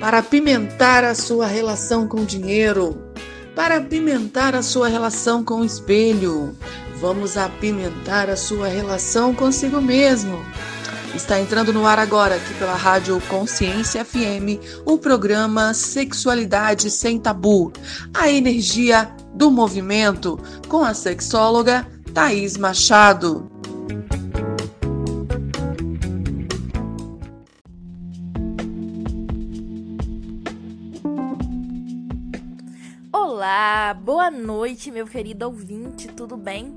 para apimentar a sua relação com o dinheiro, para apimentar a sua relação com o espelho. Vamos apimentar a sua relação consigo mesmo. Está entrando no ar agora, aqui pela Rádio Consciência FM, o programa Sexualidade Sem Tabu, a energia do movimento, com a sexóloga Thaís Machado. Olá, boa noite, meu querido ouvinte, tudo bem?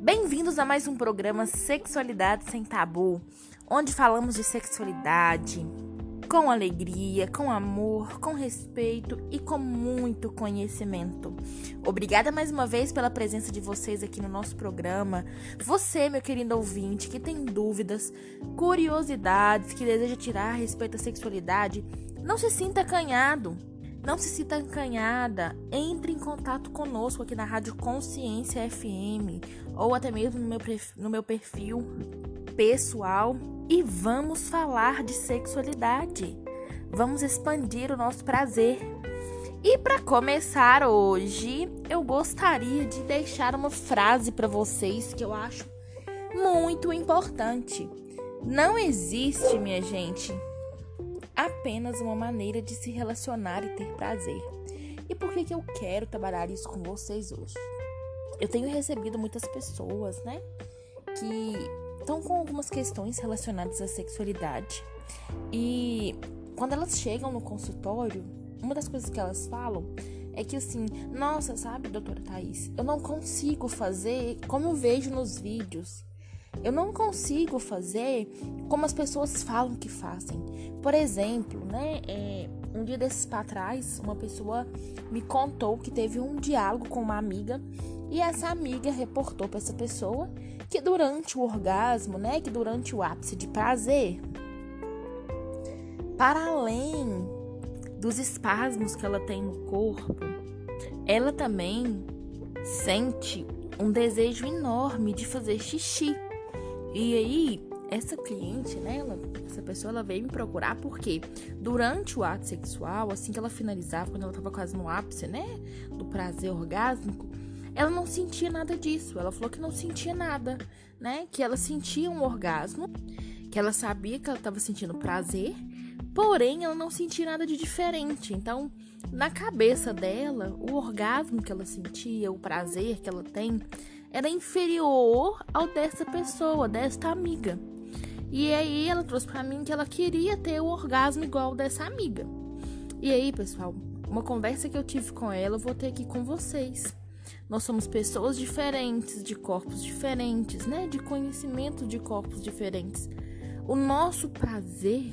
Bem-vindos a mais um programa Sexualidade Sem Tabu onde falamos de sexualidade com alegria, com amor, com respeito e com muito conhecimento. Obrigada mais uma vez pela presença de vocês aqui no nosso programa. Você, meu querido ouvinte, que tem dúvidas, curiosidades, que deseja tirar a respeito da sexualidade, não se sinta acanhado. Não se sinta acanhada, entre em contato conosco aqui na Rádio Consciência FM ou até mesmo no meu, no meu perfil pessoal e vamos falar de sexualidade. Vamos expandir o nosso prazer. E para começar hoje, eu gostaria de deixar uma frase para vocês que eu acho muito importante. Não existe, minha gente, apenas uma maneira de se relacionar e ter prazer. E por que, que eu quero trabalhar isso com vocês hoje? Eu tenho recebido muitas pessoas, né, que estão com algumas questões relacionadas à sexualidade. E quando elas chegam no consultório, uma das coisas que elas falam é que assim, nossa, sabe, doutora Thaís, eu não consigo fazer como eu vejo nos vídeos. Eu não consigo fazer como as pessoas falam que fazem. Por exemplo, né, é, um dia desses para trás, uma pessoa me contou que teve um diálogo com uma amiga e essa amiga reportou para essa pessoa que durante o orgasmo, né, que durante o ápice de prazer, para além dos espasmos que ela tem no corpo, ela também sente um desejo enorme de fazer xixi. E aí, essa cliente, né, ela, essa pessoa, ela veio me procurar porque durante o ato sexual, assim que ela finalizava, quando ela tava quase no ápice, né, do prazer orgásmico, ela não sentia nada disso. Ela falou que não sentia nada, né? Que ela sentia um orgasmo, que ela sabia que ela estava sentindo prazer, porém ela não sentia nada de diferente. Então, na cabeça dela, o orgasmo que ela sentia, o prazer que ela tem, era inferior ao dessa pessoa, desta amiga. E aí ela trouxe para mim que ela queria ter o orgasmo igual dessa amiga. E aí, pessoal, uma conversa que eu tive com ela, eu vou ter aqui com vocês. Nós somos pessoas diferentes, de corpos diferentes, né? De conhecimento de corpos diferentes. O nosso prazer,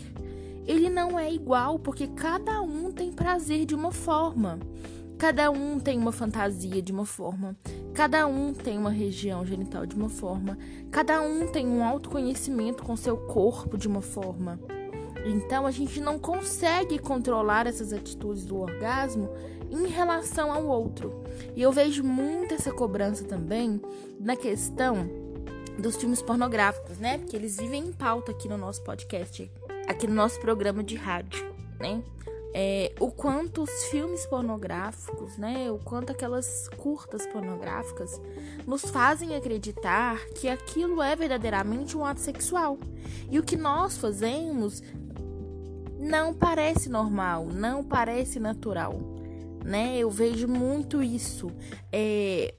ele não é igual, porque cada um tem prazer de uma forma. Cada um tem uma fantasia de uma forma. Cada um tem uma região genital de uma forma. Cada um tem um autoconhecimento com seu corpo de uma forma. Então a gente não consegue controlar essas atitudes do orgasmo em relação ao outro. E eu vejo muito essa cobrança também na questão dos filmes pornográficos, né? Porque eles vivem em pauta aqui no nosso podcast, aqui no nosso programa de rádio, né? É, o quanto os filmes pornográficos, né, o quanto aquelas curtas pornográficas nos fazem acreditar que aquilo é verdadeiramente um ato sexual. E o que nós fazemos não parece normal, não parece natural né? Eu vejo muito isso. É,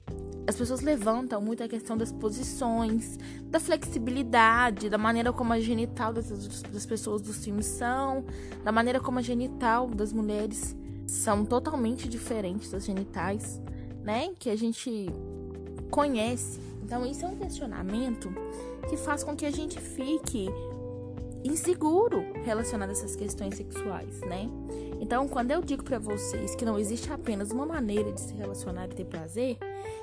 as pessoas levantam muito a questão das posições, da flexibilidade, da maneira como a genital das, das pessoas dos filmes são, da maneira como a genital das mulheres são totalmente diferentes das genitais, né? Que a gente conhece. Então, isso é um questionamento que faz com que a gente fique inseguro relacionado a essas questões sexuais, né? Então, quando eu digo para vocês que não existe apenas uma maneira de se relacionar e ter prazer,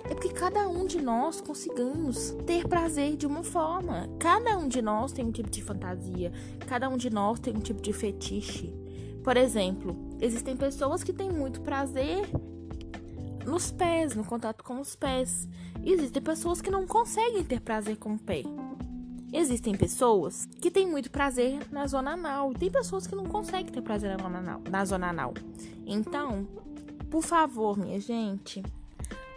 é porque cada um de nós consigamos ter prazer de uma forma. Cada um de nós tem um tipo de fantasia, cada um de nós tem um tipo de fetiche. Por exemplo, existem pessoas que têm muito prazer nos pés, no contato com os pés. Existem pessoas que não conseguem ter prazer com o pé. Existem pessoas que têm muito prazer na zona anal. Tem pessoas que não conseguem ter prazer na zona anal. Na zona anal. Então, por favor, minha gente,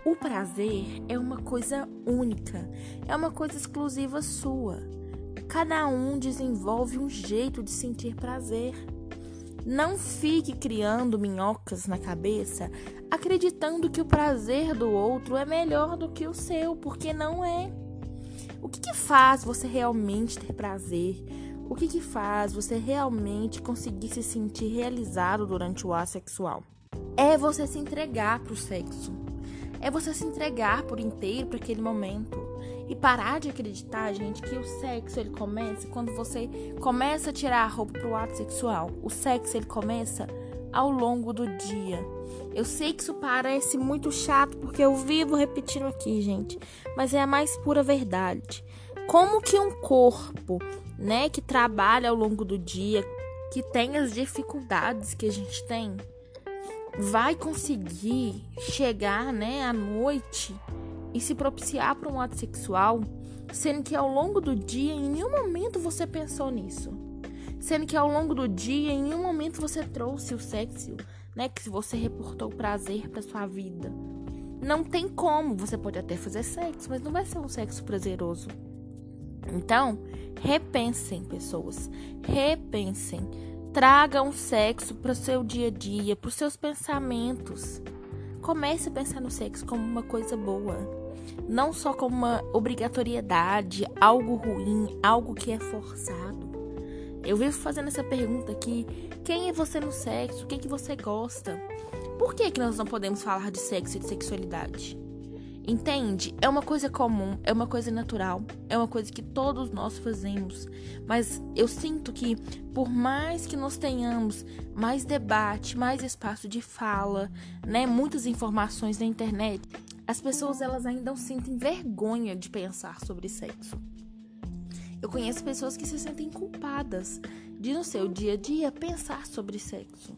o prazer é uma coisa única, é uma coisa exclusiva sua. Cada um desenvolve um jeito de sentir prazer. Não fique criando minhocas na cabeça, acreditando que o prazer do outro é melhor do que o seu, porque não é. O que, que faz você realmente ter prazer? O que, que faz você realmente conseguir se sentir realizado durante o ato sexual? É você se entregar para o sexo. É você se entregar por inteiro para aquele momento. E parar de acreditar, gente, que o sexo ele começa quando você começa a tirar a roupa pro ato sexual. O sexo ele começa ao longo do dia. Eu sei que isso parece muito chato porque eu vivo repetindo aqui, gente, mas é a mais pura verdade. Como que um corpo, né, que trabalha ao longo do dia, que tem as dificuldades que a gente tem, vai conseguir chegar, né, à noite e se propiciar para um ato sexual, sendo que ao longo do dia em nenhum momento você pensou nisso. Sendo que ao longo do dia em nenhum momento você trouxe o sexo né? Que você reportou prazer para sua vida. Não tem como. Você pode até fazer sexo, mas não vai ser um sexo prazeroso. Então, repensem, pessoas. Repensem. Tragam sexo para o seu dia a dia, para os seus pensamentos. Comece a pensar no sexo como uma coisa boa. Não só como uma obrigatoriedade, algo ruim, algo que é forçado. Eu vivo fazendo essa pergunta aqui: quem é você no sexo? O que, que você gosta? Por que, que nós não podemos falar de sexo e de sexualidade? Entende? É uma coisa comum, é uma coisa natural, é uma coisa que todos nós fazemos. Mas eu sinto que, por mais que nós tenhamos mais debate, mais espaço de fala, né, muitas informações na internet, as pessoas elas ainda sentem vergonha de pensar sobre sexo. Eu conheço pessoas que se sentem culpadas de no seu dia a dia pensar sobre sexo.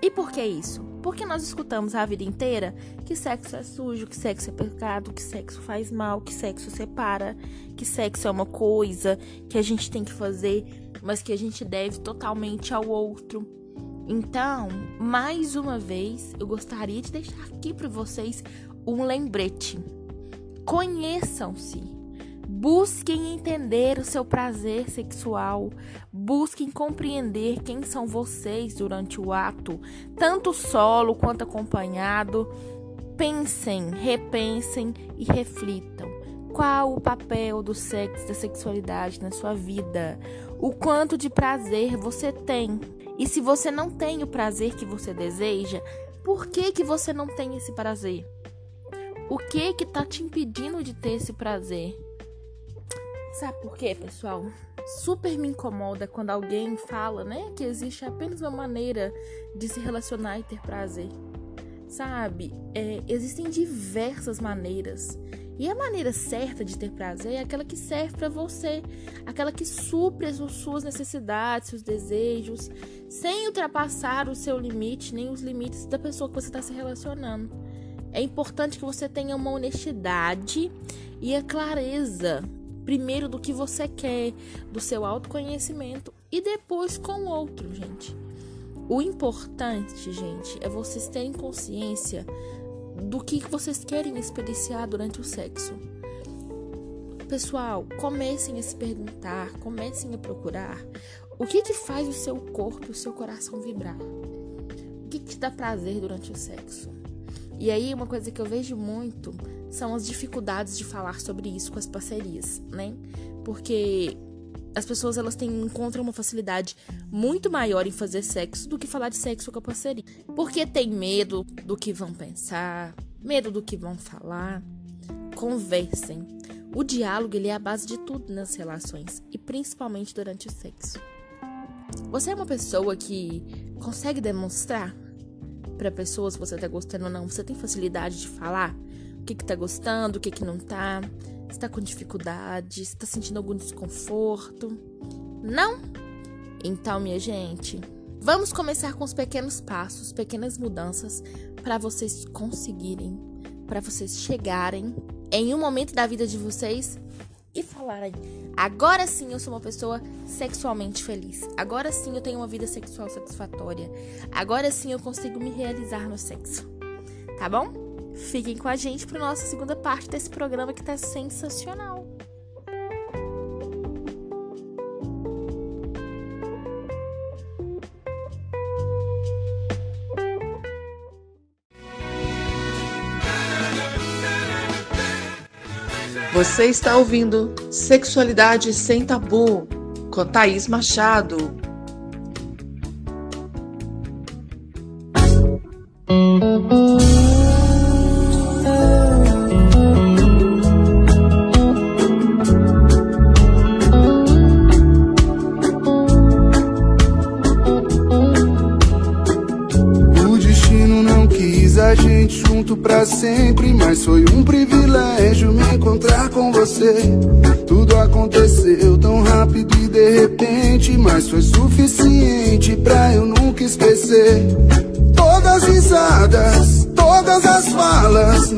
E por que isso? Porque nós escutamos a vida inteira que sexo é sujo, que sexo é pecado, que sexo faz mal, que sexo separa, que sexo é uma coisa que a gente tem que fazer, mas que a gente deve totalmente ao outro. Então, mais uma vez, eu gostaria de deixar aqui para vocês um lembrete. Conheçam-se. Busquem entender o seu prazer sexual. Busquem compreender quem são vocês durante o ato, tanto solo quanto acompanhado. Pensem, repensem e reflitam. Qual o papel do sexo, da sexualidade na sua vida? O quanto de prazer você tem? E se você não tem o prazer que você deseja, por que que você não tem esse prazer? O que que tá te impedindo de ter esse prazer? Sabe por quê, pessoal? Super me incomoda quando alguém fala, né, que existe apenas uma maneira de se relacionar e ter prazer. Sabe? É, existem diversas maneiras. E a maneira certa de ter prazer é aquela que serve para você, aquela que supre as suas necessidades, seus desejos, sem ultrapassar o seu limite, nem os limites da pessoa que você está se relacionando. É importante que você tenha uma honestidade e a clareza primeiro do que você quer, do seu autoconhecimento e depois com o outro, gente. O importante, gente, é vocês terem consciência do que vocês querem experienciar durante o sexo. Pessoal, comecem a se perguntar, comecem a procurar o que que faz o seu corpo, o seu coração vibrar. O que que te dá prazer durante o sexo? E aí, uma coisa que eu vejo muito são as dificuldades de falar sobre isso com as parcerias, né? Porque as pessoas elas têm, encontram uma facilidade muito maior em fazer sexo do que falar de sexo com a parceria. Porque tem medo do que vão pensar, medo do que vão falar. Conversem. O diálogo ele é a base de tudo nas relações e principalmente durante o sexo. Você é uma pessoa que consegue demonstrar para pessoas se você tá gostando ou não? Você tem facilidade de falar? O que, que tá gostando, o que, que não tá, se tá com dificuldade, se tá sentindo algum desconforto. Não? Então, minha gente, vamos começar com os pequenos passos, pequenas mudanças para vocês conseguirem, para vocês chegarem em um momento da vida de vocês e falarem: agora sim eu sou uma pessoa sexualmente feliz. Agora sim eu tenho uma vida sexual satisfatória. Agora sim eu consigo me realizar no sexo. Tá bom? Fiquem com a gente para nossa segunda parte desse programa que tá sensacional. Você está ouvindo Sexualidade Sem Tabu com Thaís Machado.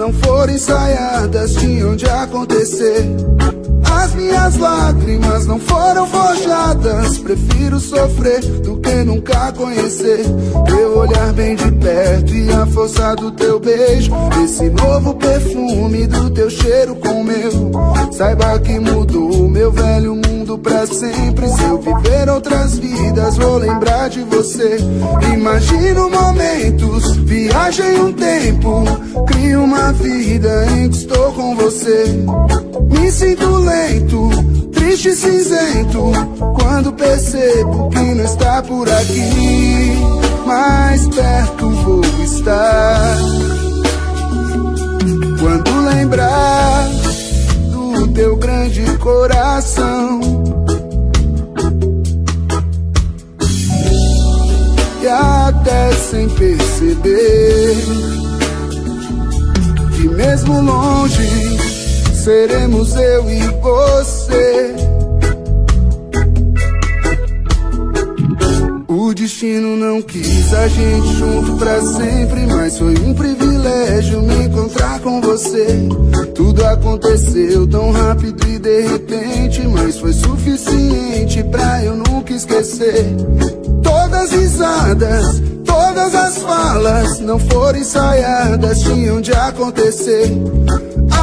Não foram ensaiadas, tinham de acontecer. As minhas lágrimas não foram forjadas. Prefiro sofrer do que nunca conhecer. Teu olhar bem de perto e a força do teu beijo. Esse novo perfume do teu cheiro com o meu. Saiba que mudou meu velho mundo pra sempre. Se eu viver outras vidas, vou lembrar de você. Imagino momentos, viagem um tempo. Crio uma vida em que estou com você. Me sinto lento, triste e cinzento. Quando percebo que não está por aqui, mais perto vou estar. Quando lembrar teu grande coração. E até sem perceber que mesmo longe seremos eu e você. Destino não quis a gente junto pra sempre, mas foi um privilégio me encontrar com você. Tudo aconteceu tão rápido e de repente, mas foi suficiente pra eu nunca esquecer. Todas risadas, todas as falas não foram ensaiadas, tinham de acontecer.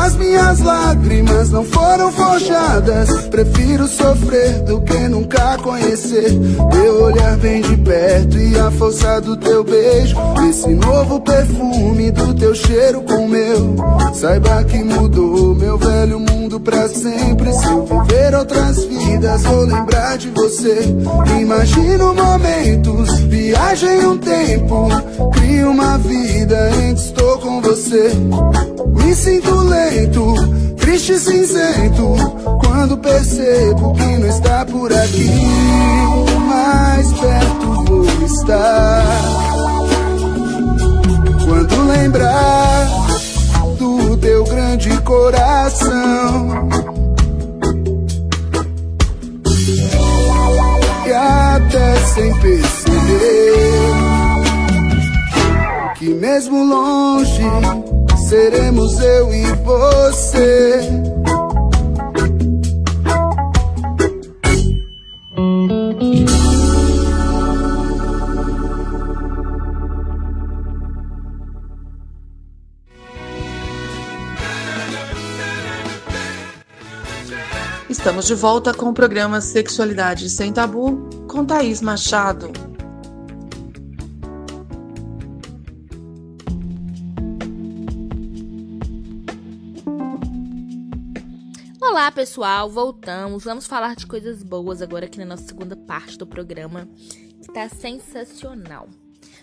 As minhas lágrimas não foram forjadas. Prefiro sofrer do que nunca conhecer. Teu olhar bem de perto e a força do teu beijo. Esse novo perfume do teu cheiro com o meu. Saiba que mudou meu velho mundo pra sempre. Se eu viver outras vidas, vou lembrar de você. Imagino momentos, viagem um tempo. Crio uma vida em que estou com você. Me sinto lento, triste e cinzento. Quando percebo que não está por aqui, mais perto vou estar. Quando lembrar do teu grande coração. E até sem perceber que mesmo longe seremos eu e você. Estamos de volta com o programa Sexualidade Sem Tabu com Thaís Machado. Olá, pessoal, voltamos. Vamos falar de coisas boas agora aqui na nossa segunda parte do programa, que tá sensacional.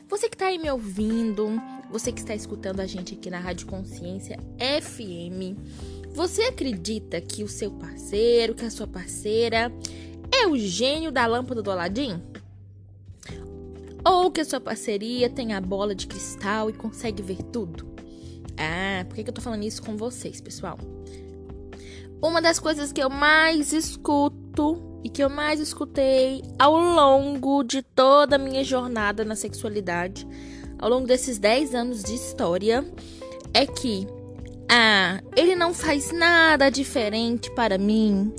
Você que tá aí me ouvindo, você que está escutando a gente aqui na Rádio Consciência FM, você acredita que o seu parceiro, que a sua parceira é o gênio da lâmpada do Aladim? Ou que a sua parceria tem a bola de cristal e consegue ver tudo? Ah, por que, que eu tô falando isso com vocês, pessoal? Uma das coisas que eu mais escuto e que eu mais escutei ao longo de toda a minha jornada na sexualidade, ao longo desses 10 anos de história, é que Ah, ele não faz nada diferente para mim.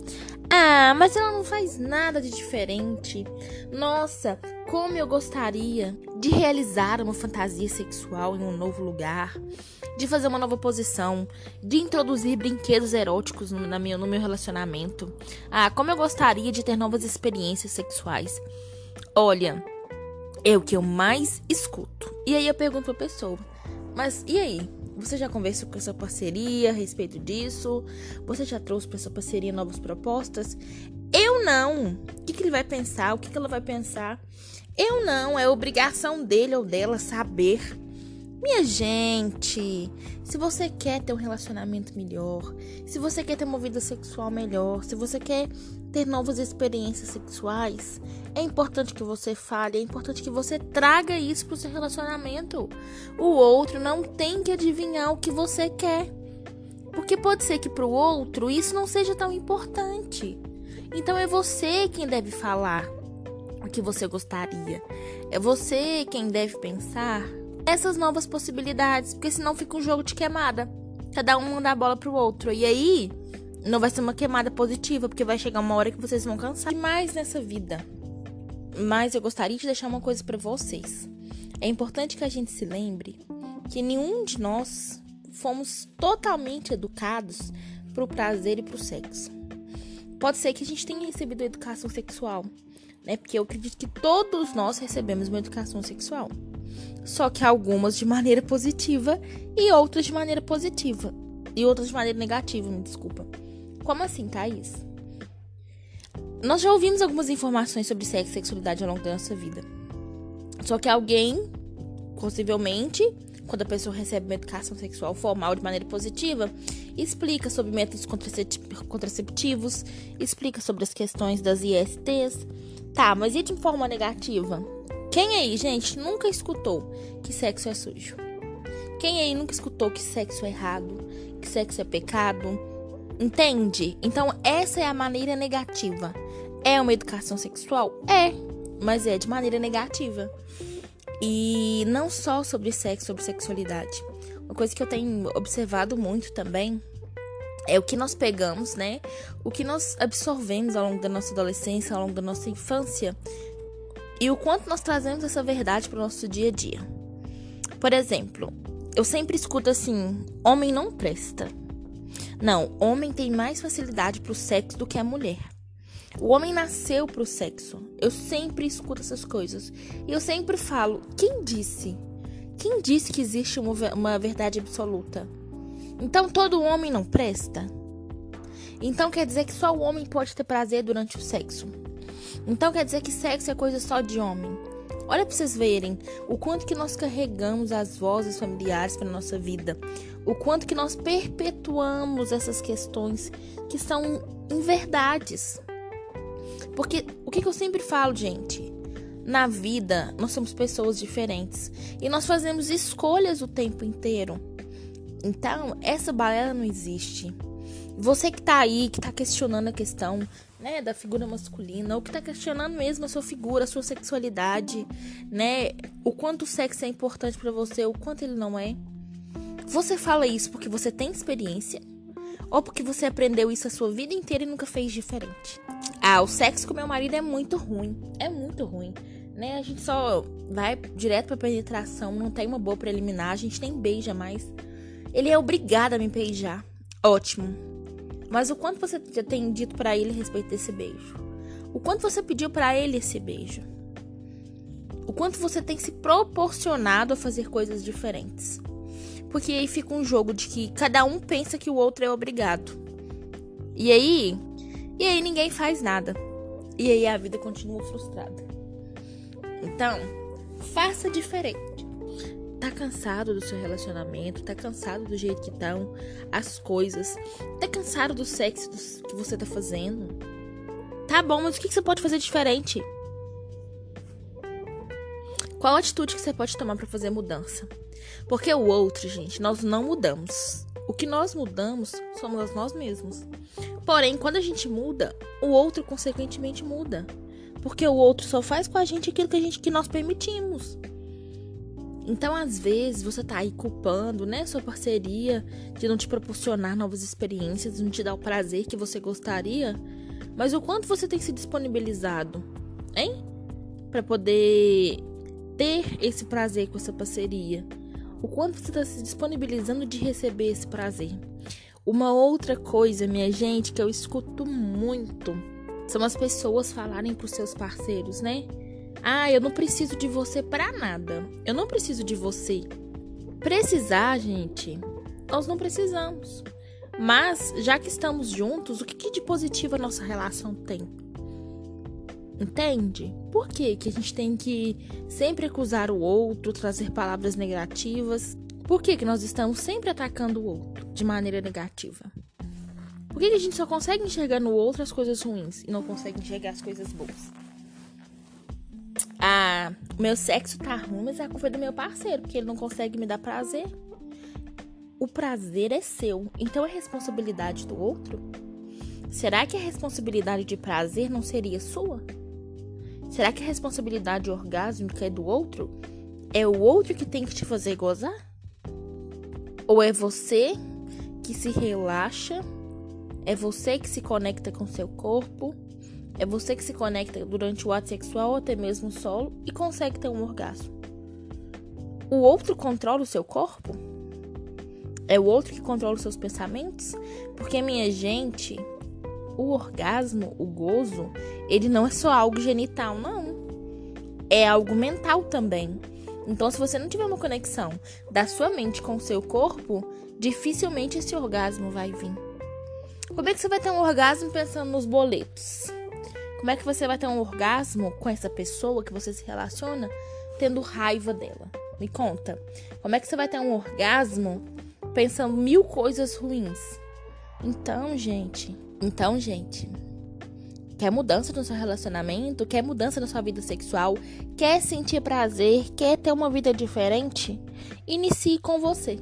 Ah, mas ela não faz nada de diferente. Nossa, como eu gostaria de realizar uma fantasia sexual em um novo lugar, de fazer uma nova posição, de introduzir brinquedos eróticos no, na meu, no meu relacionamento. Ah, como eu gostaria de ter novas experiências sexuais. Olha, é o que eu mais escuto. E aí eu pergunto pra pessoa: Mas e aí? Você já conversou com essa parceria a respeito disso? Você já trouxe para essa parceria novas propostas? Eu não. O que, que ele vai pensar? O que, que ela vai pensar? Eu não. É obrigação dele ou dela saber. Minha gente, se você quer ter um relacionamento melhor, se você quer ter uma vida sexual melhor, se você quer ter novas experiências sexuais, é importante que você fale, é importante que você traga isso para o seu relacionamento. O outro não tem que adivinhar o que você quer. Porque pode ser que para o outro isso não seja tão importante. Então é você quem deve falar o que você gostaria. É você quem deve pensar essas novas possibilidades, porque senão fica um jogo de queimada. Cada um manda a bola pro outro. E aí, não vai ser uma queimada positiva, porque vai chegar uma hora que vocês vão cansar demais nessa vida. Mas eu gostaria de deixar uma coisa para vocês. É importante que a gente se lembre que nenhum de nós fomos totalmente educados para o prazer e para o sexo. Pode ser que a gente tenha recebido educação sexual, né? Porque eu acredito que todos nós recebemos uma educação sexual. Só que algumas de maneira positiva e outras de maneira positiva. E outras de maneira negativa, me desculpa. Como assim, Thaís? Nós já ouvimos algumas informações sobre sexo e sexualidade ao longo da nossa vida. Só que alguém, possivelmente, quando a pessoa recebe uma educação sexual formal de maneira positiva, explica sobre métodos contraceptivos, explica sobre as questões das ISTs. Tá, mas e de forma negativa? Quem aí, gente, nunca escutou que sexo é sujo? Quem aí nunca escutou que sexo é errado, que sexo é pecado? Entende? Então, essa é a maneira negativa. É uma educação sexual? É, mas é de maneira negativa. E não só sobre sexo, sobre sexualidade. Uma coisa que eu tenho observado muito também é o que nós pegamos, né? O que nós absorvemos ao longo da nossa adolescência, ao longo da nossa infância e o quanto nós trazemos essa verdade para o nosso dia a dia. Por exemplo, eu sempre escuto assim: homem não presta. Não, homem tem mais facilidade para o sexo do que a mulher. O homem nasceu para o sexo. Eu sempre escuto essas coisas. E eu sempre falo: quem disse? Quem disse que existe uma, uma verdade absoluta? Então todo homem não presta? Então quer dizer que só o homem pode ter prazer durante o sexo? Então quer dizer que sexo é coisa só de homem. Olha para vocês verem o quanto que nós carregamos as vozes familiares para nossa vida, o quanto que nós perpetuamos essas questões que são inverdades. Porque o que, que eu sempre falo, gente? Na vida, nós somos pessoas diferentes e nós fazemos escolhas o tempo inteiro. Então, essa balela não existe. Você que tá aí, que tá questionando a questão, né, da figura masculina, ou que tá questionando mesmo a sua figura, a sua sexualidade, né, o quanto o sexo é importante para você, o quanto ele não é. Você fala isso porque você tem experiência ou porque você aprendeu isso a sua vida inteira e nunca fez diferente? Ah, o sexo com meu marido é muito ruim, é muito ruim. Né? A gente só vai direto pra penetração, não tem uma boa preliminar, a gente nem beija mais. Ele é obrigado a me beijar. Ótimo. Mas o quanto você já tem dito para ele a respeito desse beijo? O quanto você pediu para ele esse beijo? O quanto você tem se proporcionado a fazer coisas diferentes? Porque aí fica um jogo de que cada um pensa que o outro é obrigado. E aí, e aí ninguém faz nada. E aí a vida continua frustrada. Então, faça diferente tá cansado do seu relacionamento, tá cansado do jeito que estão as coisas, tá cansado do sexo que você tá fazendo. Tá bom, mas o que você pode fazer diferente? Qual atitude que você pode tomar para fazer mudança? Porque o outro, gente, nós não mudamos. O que nós mudamos somos nós mesmos. Porém, quando a gente muda, o outro consequentemente muda. Porque o outro só faz com a gente aquilo que a gente que nós permitimos. Então, às vezes, você tá aí culpando, né, sua parceria de não te proporcionar novas experiências, de não te dar o prazer que você gostaria, mas o quanto você tem se disponibilizado, hein? Para poder ter esse prazer com essa parceria. O quanto você está se disponibilizando de receber esse prazer. Uma outra coisa, minha gente, que eu escuto muito são as pessoas falarem para os seus parceiros, né? Ah, eu não preciso de você para nada. Eu não preciso de você. Precisar, gente, nós não precisamos. Mas, já que estamos juntos, o que de positivo a nossa relação tem? Entende? Por que, que a gente tem que sempre acusar o outro, trazer palavras negativas? Por que, que nós estamos sempre atacando o outro de maneira negativa? Por que, que a gente só consegue enxergar no outro as coisas ruins e não consegue enxergar as coisas boas? Ah, meu sexo tá ruim, mas é a culpa do meu parceiro, porque ele não consegue me dar prazer. O prazer é seu, então é responsabilidade do outro? Será que a responsabilidade de prazer não seria sua? Será que a responsabilidade orgásmica é do outro? É o outro que tem que te fazer gozar? Ou é você que se relaxa? É você que se conecta com seu corpo? É você que se conecta durante o ato sexual ou até mesmo solo e consegue ter um orgasmo. O outro controla o seu corpo? É o outro que controla os seus pensamentos? Porque, minha gente, o orgasmo, o gozo, ele não é só algo genital, não. É algo mental também. Então, se você não tiver uma conexão da sua mente com o seu corpo, dificilmente esse orgasmo vai vir. Como é que você vai ter um orgasmo pensando nos boletos? Como é que você vai ter um orgasmo com essa pessoa que você se relaciona tendo raiva dela? Me conta. Como é que você vai ter um orgasmo pensando mil coisas ruins? Então, gente, então, gente, quer mudança no seu relacionamento, quer mudança na sua vida sexual, quer sentir prazer, quer ter uma vida diferente? Inicie com você.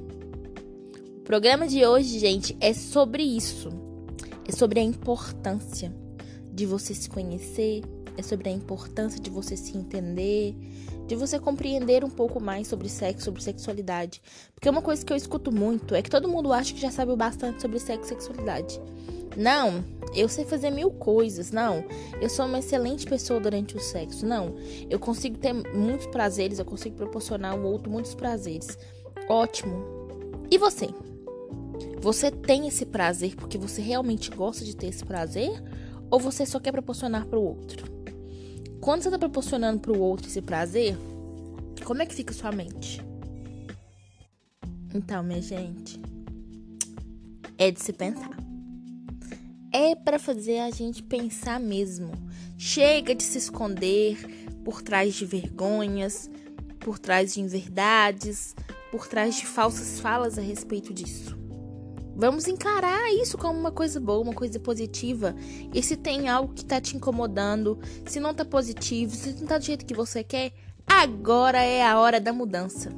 O programa de hoje, gente, é sobre isso. É sobre a importância de você se conhecer, é sobre a importância de você se entender, de você compreender um pouco mais sobre sexo, sobre sexualidade. Porque uma coisa que eu escuto muito é que todo mundo acha que já sabe bastante sobre sexo e sexualidade. Não, eu sei fazer mil coisas. Não, eu sou uma excelente pessoa durante o sexo. Não, eu consigo ter muitos prazeres, eu consigo proporcionar ao outro muitos prazeres. Ótimo. E você? Você tem esse prazer porque você realmente gosta de ter esse prazer? Ou você só quer proporcionar para o outro? Quando você está proporcionando para o outro esse prazer, como é que fica sua mente? Então, minha gente, é de se pensar. É para fazer a gente pensar mesmo. Chega de se esconder por trás de vergonhas, por trás de inverdades, por trás de falsas falas a respeito disso. Vamos encarar isso como uma coisa boa, uma coisa positiva. E se tem algo que tá te incomodando, se não tá positivo, se não tá do jeito que você quer, agora é a hora da mudança.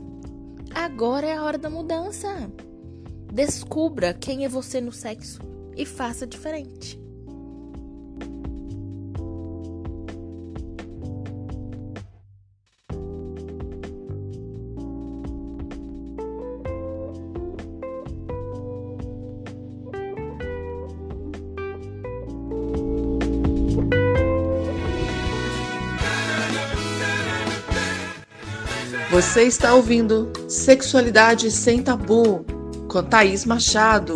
Agora é a hora da mudança. Descubra quem é você no sexo e faça diferente. Você está ouvindo Sexualidade Sem Tabu com Thaís Machado.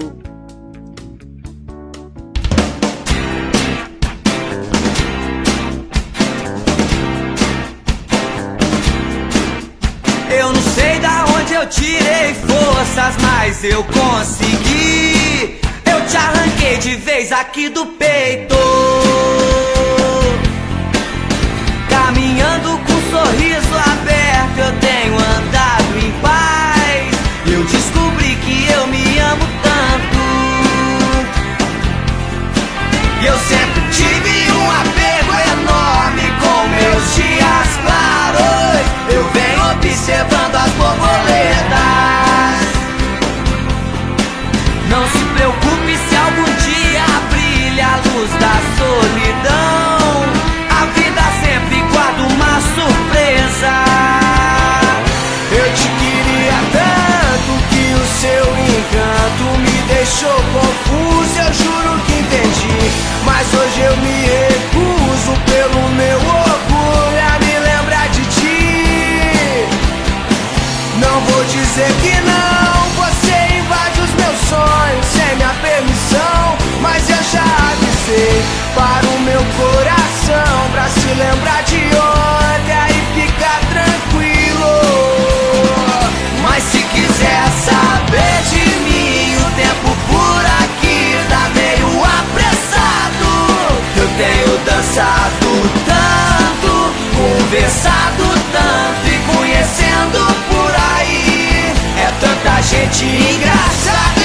Eu não sei da onde eu tirei forças, mas eu consegui. Eu te arranquei de vez aqui do peito. Conversado tanto e conhecendo por aí. É tanta gente engraçada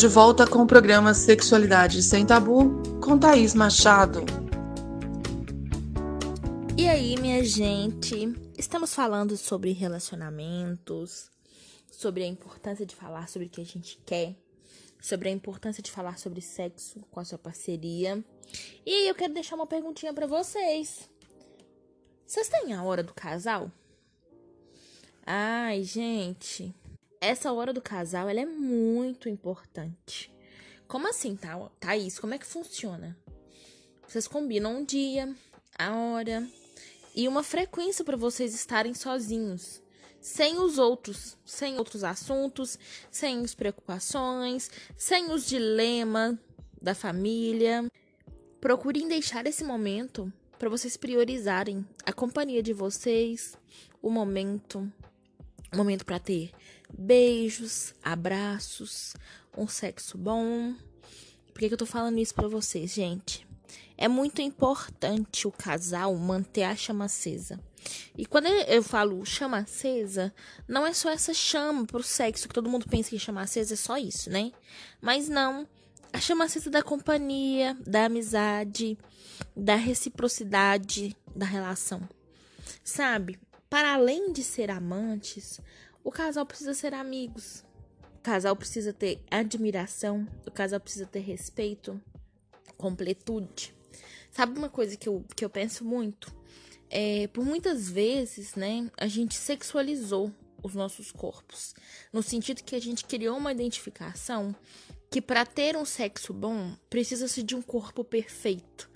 de volta com o programa Sexualidade Sem Tabu com Thaís Machado. E aí, minha gente? Estamos falando sobre relacionamentos, sobre a importância de falar sobre o que a gente quer, sobre a importância de falar sobre sexo com a sua parceria. E eu quero deixar uma perguntinha pra vocês. Vocês têm a hora do casal? Ai, gente, essa hora do casal ela é muito importante. Como assim, Tha- Thaís? Como é que funciona? Vocês combinam um dia, a hora e uma frequência para vocês estarem sozinhos, sem os outros, sem outros assuntos, sem as preocupações, sem os dilemas da família. Procurem deixar esse momento para vocês priorizarem a companhia de vocês, o momento, um momento para ter beijos, abraços, um sexo bom. Por que, que eu tô falando isso pra vocês, gente? É muito importante o casal manter a chama acesa. E quando eu falo chama acesa, não é só essa chama pro sexo, que todo mundo pensa que chama acesa é só isso, né? Mas não. A chama acesa da companhia, da amizade, da reciprocidade da relação. Sabe? Para além de ser amantes, o casal precisa ser amigos. O casal precisa ter admiração. O casal precisa ter respeito, completude. Sabe uma coisa que eu, que eu penso muito? É, por muitas vezes, né, a gente sexualizou os nossos corpos. No sentido que a gente criou uma identificação que para ter um sexo bom, precisa-se de um corpo perfeito,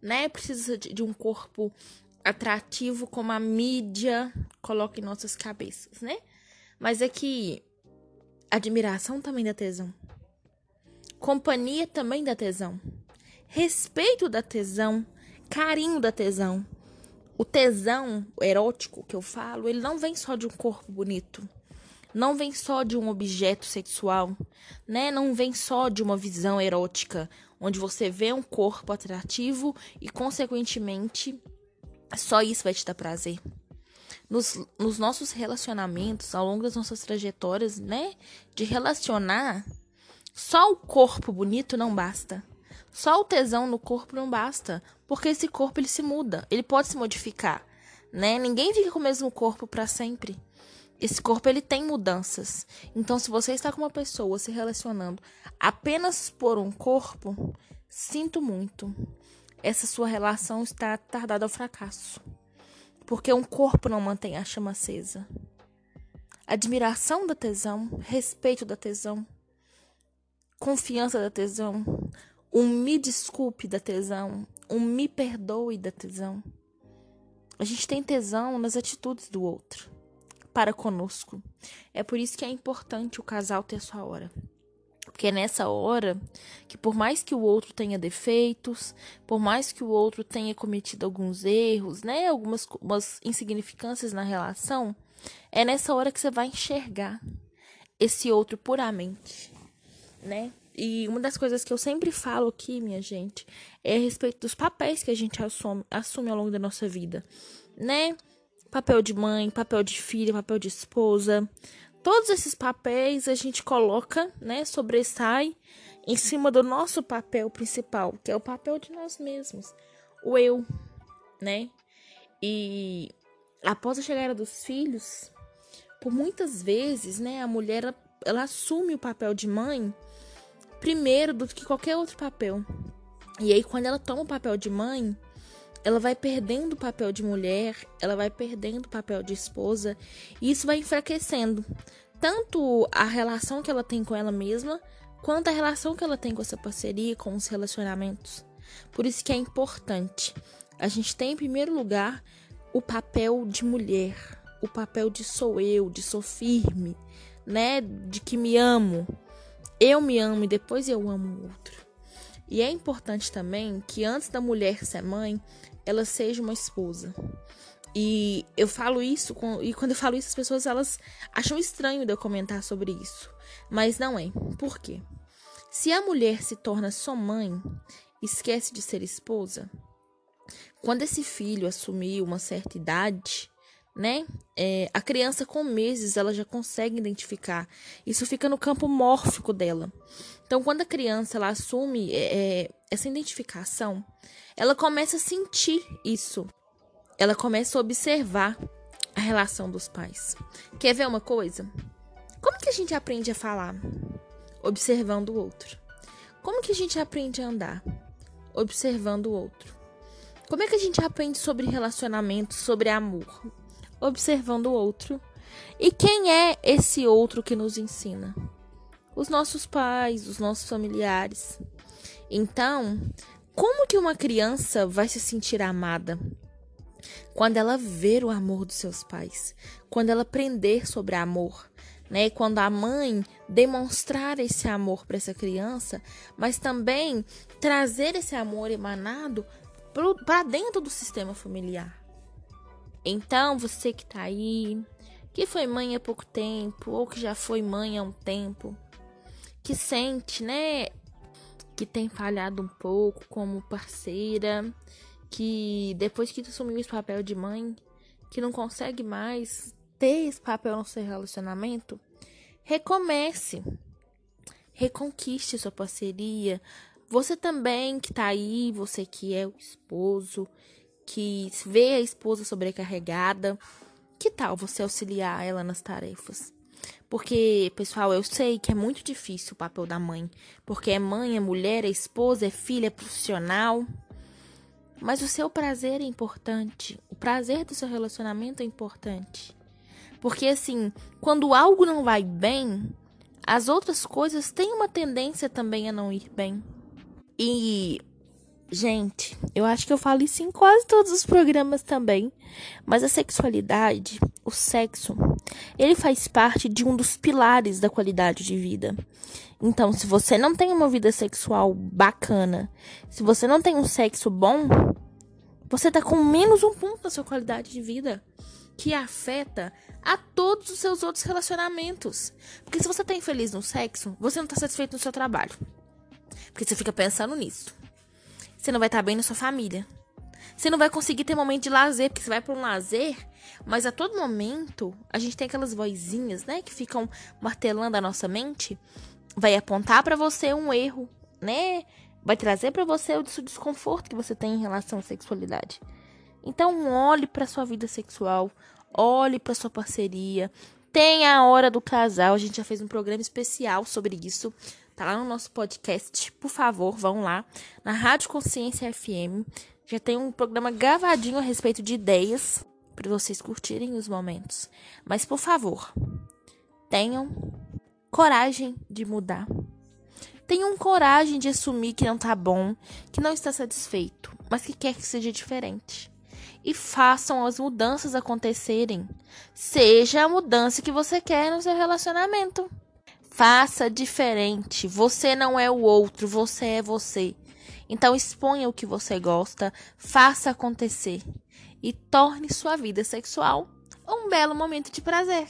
né? Precisa de, de um corpo atrativo como a mídia coloca em nossas cabeças, né? Mas é que admiração também dá tesão. Companhia também dá tesão. Respeito dá tesão. Carinho dá tesão. O tesão erótico que eu falo, ele não vem só de um corpo bonito. Não vem só de um objeto sexual, né? Não vem só de uma visão erótica, onde você vê um corpo atrativo e, consequentemente, só isso vai te dar prazer. Nos, nos nossos relacionamentos, ao longo das nossas trajetórias, né? De relacionar, só o corpo bonito não basta. Só o tesão no corpo não basta, porque esse corpo ele se muda, ele pode se modificar, né? Ninguém fica com o mesmo corpo para sempre. Esse corpo ele tem mudanças. Então, se você está com uma pessoa se relacionando apenas por um corpo, sinto muito. Essa sua relação está tardada ao fracasso. Porque um corpo não mantém a chama acesa. Admiração da tesão, respeito da tesão, confiança da tesão, um me desculpe da tesão, um me perdoe da tesão. A gente tem tesão nas atitudes do outro para conosco. É por isso que é importante o casal ter sua hora. Porque é nessa hora que, por mais que o outro tenha defeitos, por mais que o outro tenha cometido alguns erros, né, algumas insignificâncias na relação, é nessa hora que você vai enxergar esse outro puramente, né? E uma das coisas que eu sempre falo aqui, minha gente, é a respeito dos papéis que a gente assume, assume ao longo da nossa vida, né? papel de mãe, papel de filha, papel de esposa. Todos esses papéis a gente coloca, né, sobressai em cima do nosso papel principal, que é o papel de nós mesmos, o eu, né? E após a chegada dos filhos, por muitas vezes, né, a mulher ela, ela assume o papel de mãe primeiro do que qualquer outro papel. E aí quando ela toma o papel de mãe, ela vai perdendo o papel de mulher, ela vai perdendo o papel de esposa, e isso vai enfraquecendo tanto a relação que ela tem com ela mesma, quanto a relação que ela tem com essa parceria, com os relacionamentos. Por isso que é importante a gente tem em primeiro lugar o papel de mulher, o papel de sou eu, de sou firme, né, de que me amo. Eu me amo e depois eu amo o outro. E é importante também que antes da mulher ser mãe, ela seja uma esposa. E eu falo isso, com, e quando eu falo isso, as pessoas elas acham estranho de eu comentar sobre isso. Mas não é. Por quê? Se a mulher se torna só mãe, esquece de ser esposa, quando esse filho assumir uma certa idade, né? É, a criança com meses ela já consegue identificar. Isso fica no campo mórfico dela. Então, quando a criança ela assume é, é, essa identificação, ela começa a sentir isso. Ela começa a observar a relação dos pais. Quer ver uma coisa? Como que a gente aprende a falar? Observando o outro. Como que a gente aprende a andar? Observando o outro. Como é que a gente aprende sobre relacionamento, sobre amor? Observando o outro. E quem é esse outro que nos ensina? os nossos pais, os nossos familiares. Então, como que uma criança vai se sentir amada? Quando ela ver o amor dos seus pais, quando ela aprender sobre amor, né? Quando a mãe demonstrar esse amor para essa criança, mas também trazer esse amor emanado para dentro do sistema familiar. Então, você que está aí, que foi mãe há pouco tempo, ou que já foi mãe há um tempo, que sente, né, que tem falhado um pouco como parceira, que depois que assumiu esse papel de mãe, que não consegue mais ter esse papel no seu relacionamento, recomece. Reconquiste sua parceria. Você também que tá aí, você que é o esposo, que vê a esposa sobrecarregada, que tal você auxiliar ela nas tarefas? Porque, pessoal, eu sei que é muito difícil o papel da mãe. Porque é mãe, é mulher, é esposa, é filha, é profissional. Mas o seu prazer é importante. O prazer do seu relacionamento é importante. Porque, assim, quando algo não vai bem, as outras coisas têm uma tendência também a não ir bem. E Gente, eu acho que eu falo isso em quase todos os programas também. Mas a sexualidade, o sexo, ele faz parte de um dos pilares da qualidade de vida. Então, se você não tem uma vida sexual bacana, se você não tem um sexo bom, você tá com menos um ponto na sua qualidade de vida, que afeta a todos os seus outros relacionamentos. Porque se você tá infeliz no sexo, você não tá satisfeito no seu trabalho. Porque você fica pensando nisso. Você não vai estar bem na sua família. Você não vai conseguir ter momento de lazer, porque você vai para um lazer, mas a todo momento a gente tem aquelas vozinhas, né, que ficam martelando a nossa mente, vai apontar para você um erro, né? Vai trazer para você o desconforto que você tem em relação à sexualidade. Então, olhe para sua vida sexual, olhe para sua parceria, tenha a hora do casal. A gente já fez um programa especial sobre isso. Tá lá no nosso podcast. Por favor, vão lá na Rádio Consciência FM. Já tem um programa gravadinho a respeito de ideias para vocês curtirem os momentos. Mas por favor, tenham coragem de mudar. Tenham coragem de assumir que não tá bom, que não está satisfeito, mas que quer que seja diferente e façam as mudanças acontecerem. Seja a mudança que você quer no seu relacionamento. Faça diferente. Você não é o outro, você é você. Então exponha o que você gosta, faça acontecer e torne sua vida sexual um belo momento de prazer.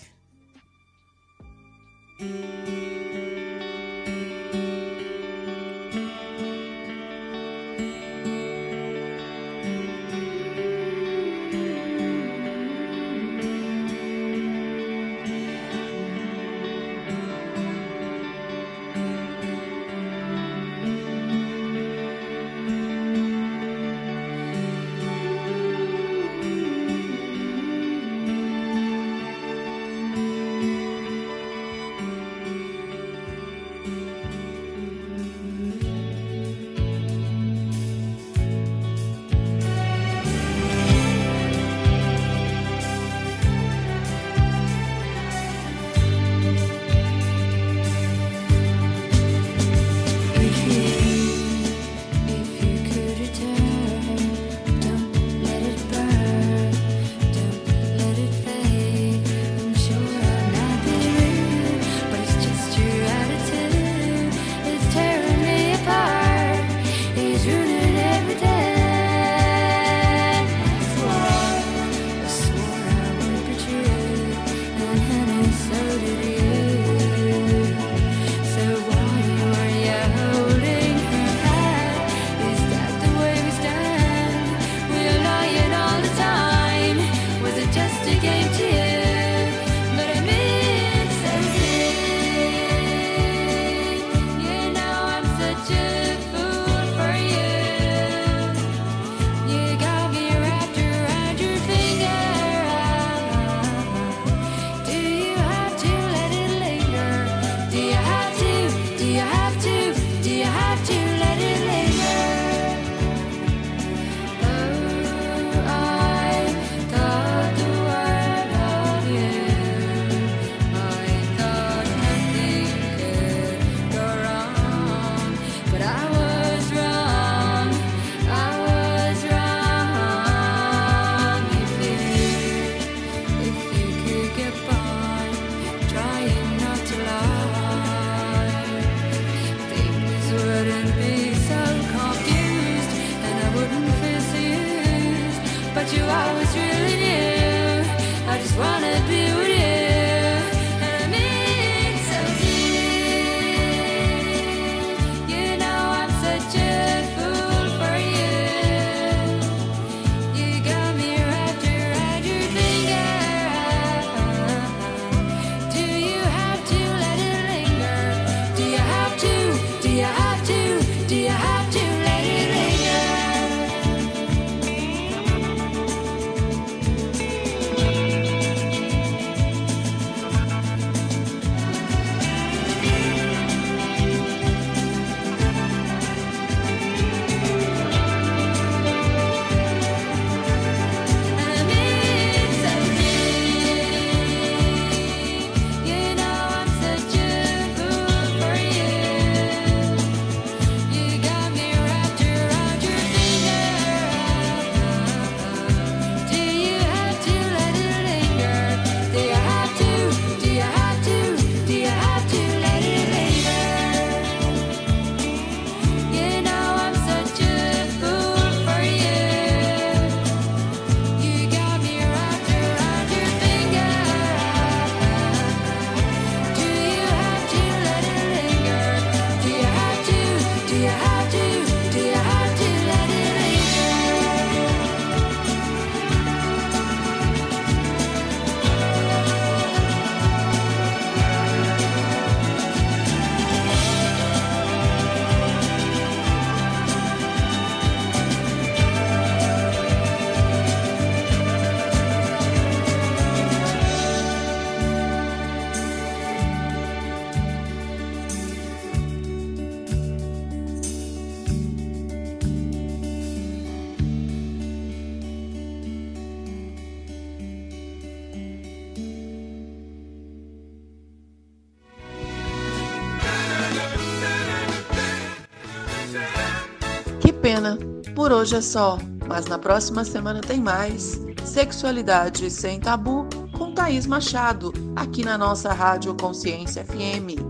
Hoje é só, mas na próxima semana tem mais. Sexualidade sem tabu com Thaís Machado, aqui na nossa Rádio Consciência FM.